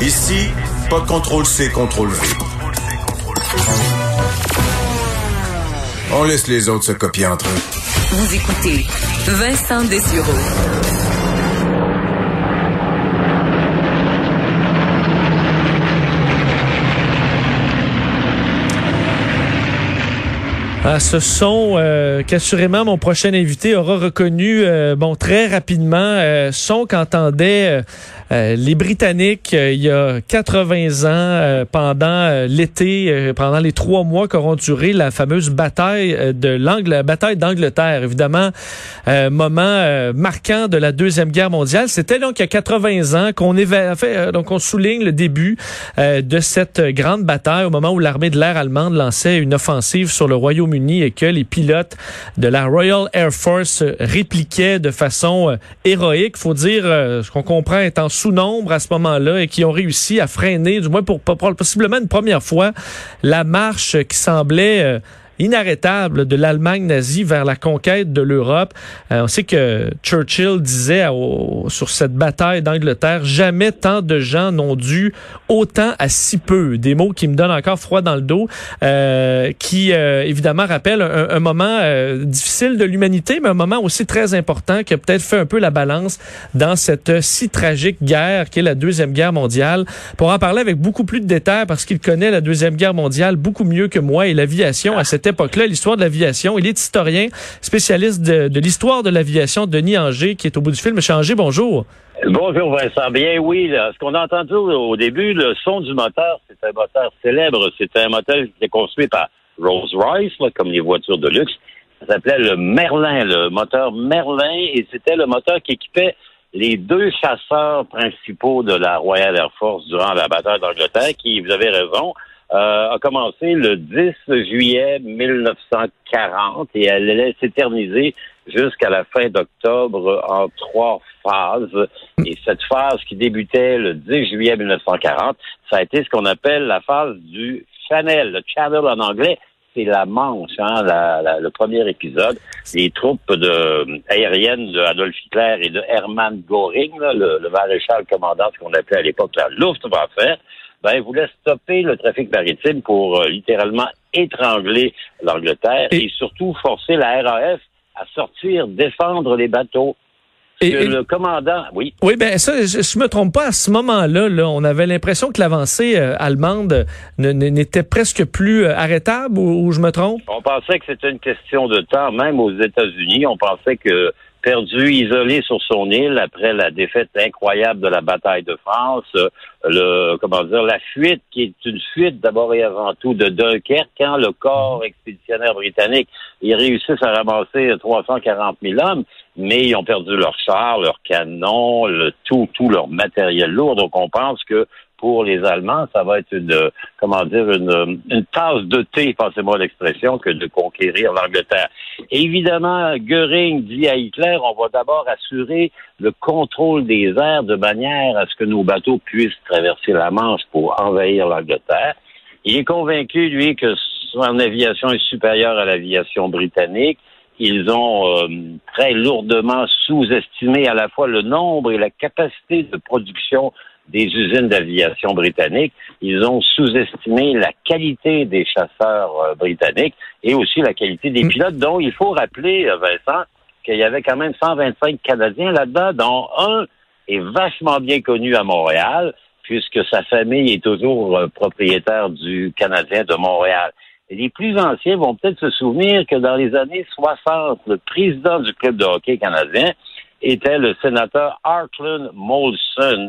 Ici, pas de contrôle C, contrôle V. On laisse les autres se copier entre eux. Vous écoutez Vincent Dessureau. Ah, ce son euh, qu'assurément mon prochain invité aura reconnu euh, bon très rapidement euh, son qu'entendait euh, les Britanniques, euh, il y a 80 ans, euh, pendant l'été, pendant les trois mois qu'auront duré la fameuse bataille de l'Angle, bataille d'Angleterre, évidemment, moment marquant de la deuxième guerre mondiale. C'était donc il y a 80 ans qu'on fait, donc on souligne le début de cette grande bataille au moment où l'armée de l'air allemande lançait une offensive sur le Royaume-Uni et que les pilotes de la Royal Air Force répliquaient de façon héroïque. Faut dire, ce qu'on comprend étant sous-nombre à ce moment-là et qui ont réussi à freiner, du moins pour, possiblement une première fois, la marche qui semblait euh, inarrêtable de l'Allemagne nazie vers la conquête de l'Europe. Euh, on sait que Churchill disait sur cette bataille d'Angleterre, jamais tant de gens n'ont dû autant à si peu. Des mots qui me donnent encore froid dans le dos, euh, qui euh, évidemment rappellent un, moment difficile de l'humanité, mais un moment aussi très important qui a peut-être fait un peu la balance dans cette si tragique guerre qui est la Deuxième Guerre mondiale. Pour en parler avec beaucoup plus de détails, parce qu'il connaît la Deuxième Guerre mondiale beaucoup mieux que moi et l'aviation à cette époque-là, l'histoire de l'aviation. Il est historien, spécialiste de, l'histoire de l'aviation, Denis Anger, qui est au bout du film. Monsieur Anger, bonjour. Bonjour Vincent. Bien oui, ce qu'on a entendu au début, le son du moteur, c'est un moteur célèbre. C'est un moteur qui était construit par Rolls-Royce, comme les voitures de luxe. Ça s'appelait le Merlin, le moteur Merlin, et c'était le moteur qui équipait les deux chasseurs principaux de la Royal Air Force durant la bataille d'Angleterre, qui, vous avez raison, euh, a commencé le 10 juillet 1940 et elle allait s'éterniser jusqu'à la fin d'octobre en trois phases. Et cette phase qui débutait le 10 juillet 1940, ça a été ce qu'on appelle la phase du Channel, le Channel en anglais. C'est la Manche, hein, le premier épisode. Les troupes aériennes de Adolf Hitler et de Hermann Göring, le, le maréchal commandant, ce qu'on appelait à l'époque la Luftwaffe, ben, voulait stopper le trafic maritime pour euh, littéralement étrangler l'Angleterre et... surtout forcer la RAF à sortir, défendre les bateaux. Et, le commandant, oui. Oui, ben ça, je, je me trompe pas. À ce moment-là, là, on avait l'impression que l'avancée euh, allemande n'était presque plus euh, arrêtable, ou, ou, je me trompe? On pensait que c'était une question de temps, même aux États-Unis. On pensait que perdu, isolé sur son île après la défaite incroyable de la bataille de France, euh, le comment dire la fuite qui est une fuite d'abord et avant tout de Dunkerque quand le corps expéditionnaire britannique ils réussissent à ramasser 340 000 hommes, mais ils ont perdu leurs chars, leurs canons, tout tout leur matériel lourd. Donc on pense que pour les Allemands, ça va être une, comment dire, une, une tasse de thé, passez-moi l'expression, que de conquérir l'Angleterre. Évidemment, Göring dit à Hitler, on va d'abord assurer le contrôle des airs de manière à ce que nos bateaux puissent traverser la Manche pour envahir l'Angleterre. Il est convaincu, lui, que son aviation est supérieure à l'aviation britannique. Ils ont euh, très lourdement sous-estimé à la fois le nombre et la capacité de production des usines d'aviation britanniques. Ils ont sous-estimé la qualité des chasseurs euh, britanniques et aussi la qualité des mm. pilotes, dont il faut rappeler, euh, Vincent, qu'il y avait quand même 125 Canadiens là-dedans, dont un est vachement bien connu à Montréal, puisque sa famille est toujours euh, propriétaire du Canadien de Montréal. Et les plus anciens vont peut-être se souvenir que dans les années 60, le président du club de hockey canadien était le sénateur Artland Molson.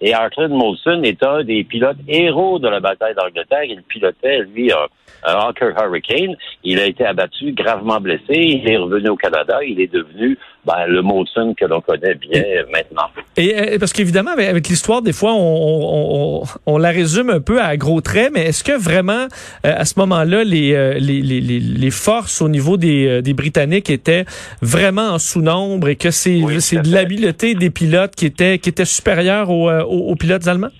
Et Arthur Molson est un des pilotes héros de la bataille d'Angleterre. Il pilotait, lui, un, Hawker Hurricane. Il a été abattu, gravement blessé. Il est revenu au Canada. Il est devenu ben, le Molson que l'on connaît bien maintenant. Et, parce qu'évidemment, avec, l'histoire, des fois, on, on, la résume un peu à gros traits, mais est-ce que vraiment, euh, à ce moment-là, les, euh, les, les, les, forces au niveau des, euh, des Britanniques étaient vraiment en sous-nombre et que c'est c'est de l'habileté des pilotes qui était, qui était supérieure aux, aux, pilotes allemands?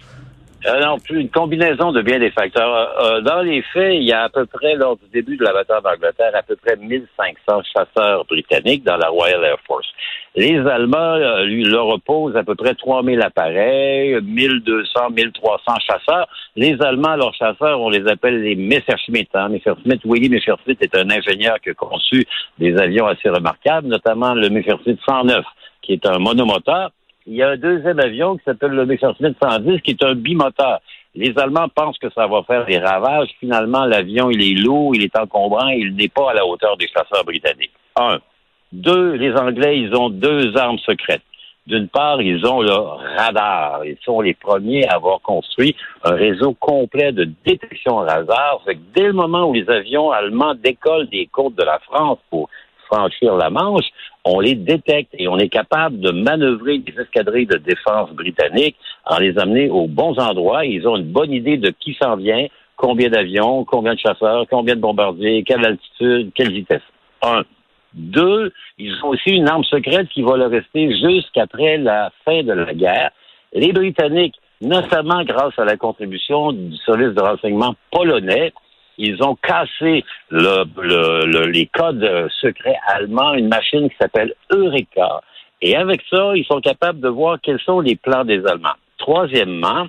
Euh, non, plus une combinaison de bien des facteurs. Euh, dans les faits, il y a à peu près, lors du début de la bataille d'Angleterre, à peu près 1500 chasseurs britanniques dans la Royal Air Force. Les Allemands euh, lui, leur opposent à peu près 3000 appareils, 1200, 1300 chasseurs. Les Allemands, leurs chasseurs, on les appelle les Messerschmitt. Hein. Messerschmitt, Willy Messerschmitt est un ingénieur qui a conçu des avions assez remarquables, notamment le Messerschmitt 109, qui est un monomoteur. Il y a un deuxième avion qui s'appelle le Messerschmitt 110, qui est un bimoteur. Les Allemands pensent que ça va faire des ravages. Finalement, l'avion, il est lourd, il est encombrant, il n'est pas à la hauteur des chasseurs britanniques. Un. Deux, les Anglais, ils ont deux armes secrètes. D'une part, ils ont le radar. Ils sont les premiers à avoir construit un réseau complet de détection radar. Fait dès le moment où les avions allemands décollent des côtes de la France pour franchir la Manche, on les détecte et on est capable de manœuvrer des escadrilles de défense britanniques en les amener aux bons endroits. Ils ont une bonne idée de qui s'en vient, combien d'avions, combien de chasseurs, combien de bombardiers, quelle altitude, quelle vitesse. Un. Deux, ils ont aussi une arme secrète qui va leur rester jusqu'après la fin de la guerre. Les Britanniques, notamment grâce à la contribution du service de renseignement polonais, ils ont cassé les codes secrets allemands, une machine qui s'appelle Eureka. Et avec ça, ils sont capables de voir quels sont les plans des Allemands. Troisièmement,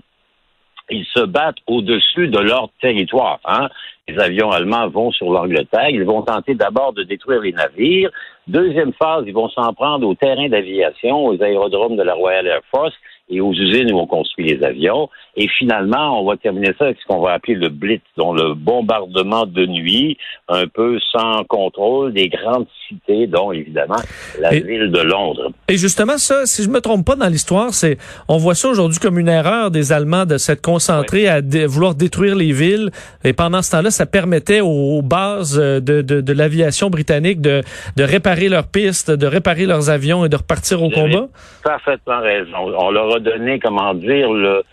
ils se battent au-dessus de leur territoire. Hein. Les avions allemands vont sur l'Angleterre, ils vont tenter d'abord de détruire les navires. Deuxième phase, ils vont s'en prendre au terrain d'aviation, aux aérodromes de la Royal Air Force et aux usines où on construit les avions. Et finalement, on va terminer ça avec ce qu'on va appeler le blitz, dont le bombardement de nuit, un peu sans contrôle des grandes cités, dont évidemment la ville de Londres. Et justement, ça, si je me trompe pas dans l'histoire, c'est on voit ça aujourd'hui comme une erreur des Allemands de s'être concentrés à vouloir détruire les villes. Et pendant ce temps-là, ça permettait aux, bases de, de, de l'aviation britannique de, de réparer leurs pistes, de réparer leurs avions et de repartir au combat. Parfaitement raison. On leur a donné, comment dire, le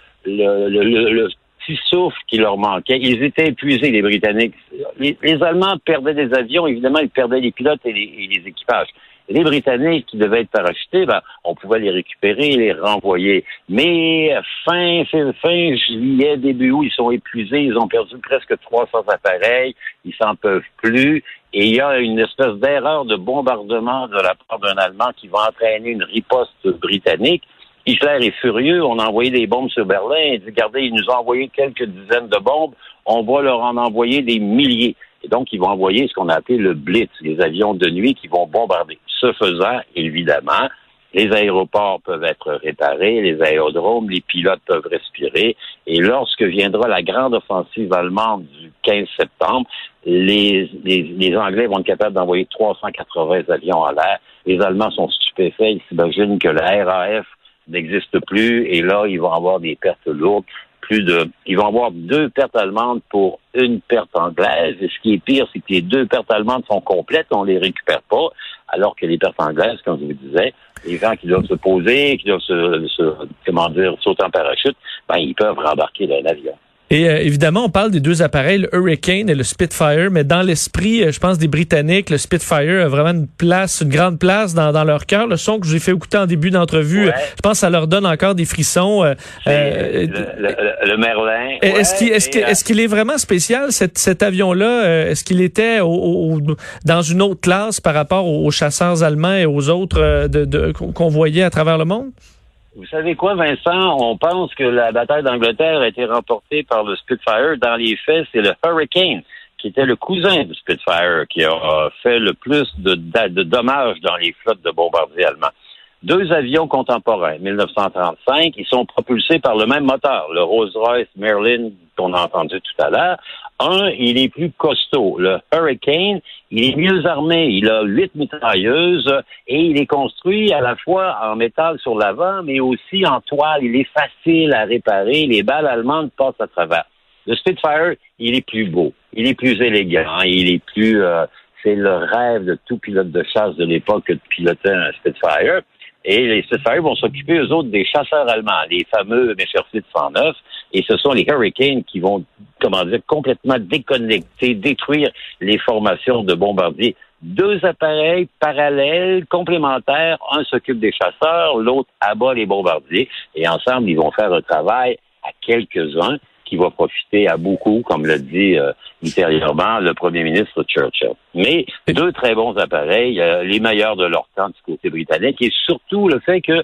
petit souffle qui leur manquait. Ils étaient épuisés, les Britanniques. Les, Allemands perdaient des avions, évidemment, ils perdaient les pilotes et les, équipages. les Britanniques qui devaient être parachutés, ben, on pouvait les récupérer, les renvoyer. Mais fin, fin, fin juillet, début août, ils sont épuisés, ils ont perdu presque 300 appareils, ils s'en peuvent plus. Et il y a une espèce d'erreur de bombardement de la part d'un Allemand qui va entraîner une riposte britannique. Hitler est furieux, on a envoyé des bombes sur Berlin, il dit, regardez, ils nous ont envoyé quelques dizaines de bombes, on va leur en envoyer des milliers. Et donc, ils vont envoyer ce qu'on a appelé le Blitz, les avions de nuit qui vont bombarder. Ce faisant, évidemment, les aéroports peuvent être réparés, les aérodromes, les pilotes peuvent respirer. Et lorsque viendra la grande offensive allemande du 15 septembre, les, les, les Anglais vont être capables d'envoyer 380 avions à l'air. Les Allemands sont stupéfaits. Ils s'imaginent que la RAF n'existe plus et là, ils vont avoir des pertes lourdes. Plus de, ils vont avoir deux pertes allemandes pour une perte anglaise. Et ce qui est pire, c'est que les deux pertes allemandes sont complètes, on les récupère pas, alors que les pertes anglaises, comme je vous disais, les gens qui doivent se poser, qui doivent se, se comment dire, sauter en parachute, ben, ils peuvent rembarquer l'avion. Et euh, évidemment, on parle des deux appareils, le Hurricane et le Spitfire, mais dans l'esprit, euh, je pense, des Britanniques, le Spitfire a vraiment une place, une grande place dans, dans leur cœur. Le son que j'ai fait écouter en début d'entrevue, je pense que ça leur donne encore des frissons. Euh, le, le, le, Merlin. Est-ce qu'il est, est, qu'il est, vraiment spécial, cet, cet avion-là? Est-ce qu'il était au, dans une autre classe par rapport aux, chasseurs allemands et aux autres de, de, qu'on voyait à travers le monde? Vous savez quoi, Vincent? On pense que la bataille d'Angleterre a été remportée par le Spitfire. Dans les faits, c'est le Hurricane qui était le cousin du Spitfire qui a fait le plus de, dommages dans les flottes de bombardiers allemands. Deux avions contemporains, 1935, ils sont propulsés par le même moteur, le Rolls-Royce Merlin qu'on a entendu tout à l'heure. Un, il est plus costaud. Le Hurricane, il est mieux armé. Il a huit mitrailleuses et il est construit à la fois en métal sur l'avant, mais aussi en toile. Il est facile à réparer. Les balles allemandes passent à travers. Le Spitfire, il est plus beau. Il est plus élégant. Il est plus... Euh, c'est le rêve de tout pilote de chasse de l'époque de piloter un Spitfire. Et les Spitfire vont s'occuper, eux autres, des chasseurs allemands, les fameux Messerschmitt 109. Et ce sont les Hurricanes qui vont, comment dire, complètement déconnecter, détruire les formations de bombardiers. Deux appareils parallèles, complémentaires. Un s'occupe des chasseurs, l'autre abat les bombardiers. Et ensemble, ils vont faire un travail à quelques-uns qui va profiter à beaucoup, comme l'a dit euh, ultérieurement le premier ministre Churchill. Mais deux très bons appareils, euh, les meilleurs de leur temps du côté britannique, et surtout le fait que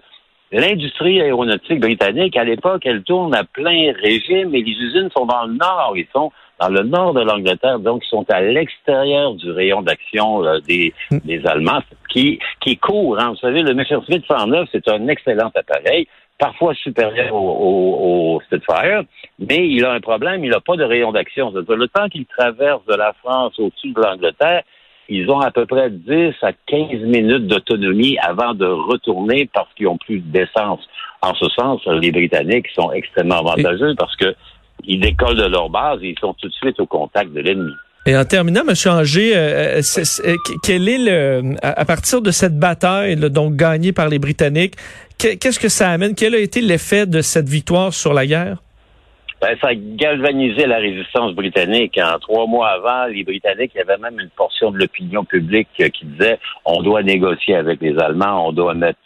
l'industrie aéronautique britannique, à l'époque, elle tourne à plein régime et les usines sont dans le nord. Ils sont dans le nord de l'Angleterre, donc ils sont à l'extérieur du rayon d'action euh, des, hmm. des Allemands, qui, qui court. Hein. Vous savez, le Messerschmitt 109, c'est un excellent appareil, parfois supérieur au, au, Spitfire, mais il a un problème, il n'a pas de rayon d'action. Le temps qu'il traverse de la France au-dessus de l'Angleterre, ils ont à peu près 10 à 15 minutes d'autonomie avant de retourner parce qu'ils ont plus d'essence. En ce sens, les Britanniques sont extrêmement avantageux parce que ils décollent de leur base et ils sont tout de suite au contact de l'ennemi. Et en terminant, M. Anger, euh, euh, euh, quel est le, à partir de cette bataille donc gagnée par les Britanniques, qu'est-ce que ça amène? Quel a été l'effet de cette victoire sur la guerre? Ben, ça a galvanisé la résistance britannique. En trois mois avant, les Britanniques, il y avait même une portion de l'opinion publique qui disait on doit négocier avec les Allemands, on doit mettre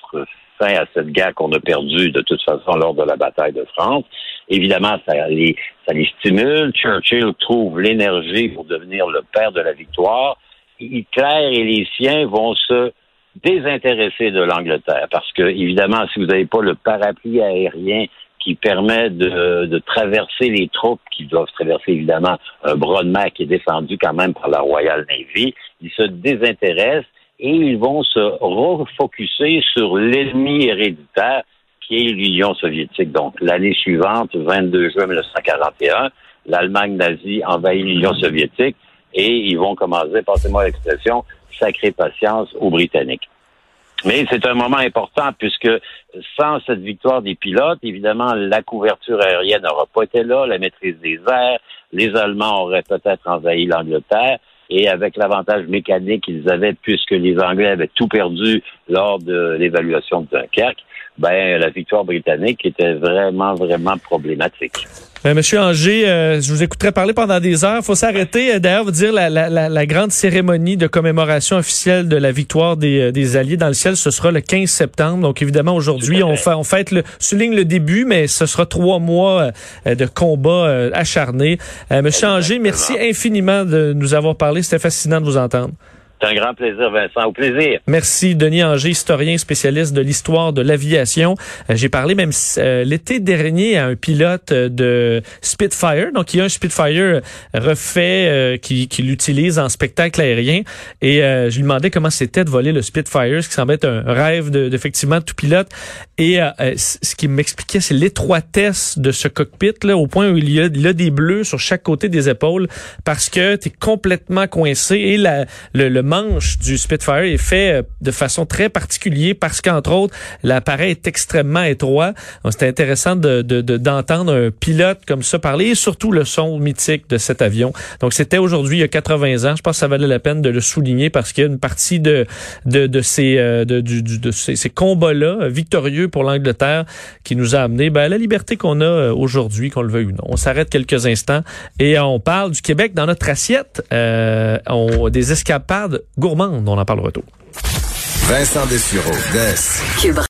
fin à cette guerre qu'on a perdue de toute façon lors de la bataille de France. Évidemment, ça les, ça les stimule. Churchill trouve l'énergie pour devenir le père de la victoire. Hitler et les siens vont se désintéresser de l'Angleterre parce que, évidemment, si vous n'avez pas le parapluie aérien qui permet de, de, traverser les troupes qui doivent traverser évidemment un bras de qui est défendu quand même par la Royal Navy, ils se désintéressent et ils vont se refocuser sur l'ennemi héréditaire qui est l'Union soviétique. Donc, l'année suivante, 22 juin 1941, l'Allemagne nazie envahit l'Union soviétique et ils vont commencer, passez-moi l'expression, sacrée patience aux Britanniques. Mais c'est un moment important puisque sans cette victoire des pilotes, évidemment, la couverture aérienne n'aura pas été là, la maîtrise des airs, les Allemands auraient peut-être envahi l'Angleterre et avec l'avantage mécanique qu'ils avaient puisque les Anglais avaient tout perdu lors de l'évaluation de Dunkerque, ben la victoire britannique était vraiment, vraiment problématique. Euh, Monsieur Anger, euh, je vous écouterai parler pendant des heures. Il faut s'arrêter. Euh, d'ailleurs, vous dire la, la, la, grande cérémonie de commémoration officielle de la victoire des, des, Alliés dans le ciel, ce sera le 15 septembre. Donc, évidemment, aujourd'hui, on, fait, on fête le, souligne le début, mais ce sera trois mois de combat acharné. Monsieur Anger, merci infiniment de nous avoir parlé. C'était fascinant de vous entendre. C'est un grand plaisir, Vincent. Au plaisir. Merci, Denis Anger, historien spécialiste de l'histoire de l'aviation. Euh, j'ai parlé même euh, l'été dernier à un pilote de Spitfire. Donc, il y a un Spitfire refait qui, qui l'utilise en spectacle aérien. Et euh, je lui demandais comment c'était de voler le Spitfire, ce qui semble être un rêve d'effectivement de, tout pilote. Et ce qui m'expliquait, c'est l'étroitesse de ce cockpit, là, au point où il y, a, il a des bleus sur chaque côté des épaules, parce que tu es complètement coincé et la, le, le du Spitfire est fait euh, de façon très particulière parce qu'entre autres, l'appareil est extrêmement étroit. C'était intéressant de, d'entendre un pilote comme ça parler et surtout le son mythique de cet avion. Donc c'était aujourd'hui il y a 80 ans. Je pense que ça valait la peine de le souligner parce qu'il y a une partie de de, de ces euh, de, de ces, combats-là victorieux pour l'Angleterre qui nous a amené ben, à la liberté qu'on a euh, aujourd'hui, qu'on le veuille ou non. On s'arrête quelques instants et on parle du Québec dans notre assiette. Euh, on, des escapades gourmande. On en parle retour. Vincent Dessureau, Des.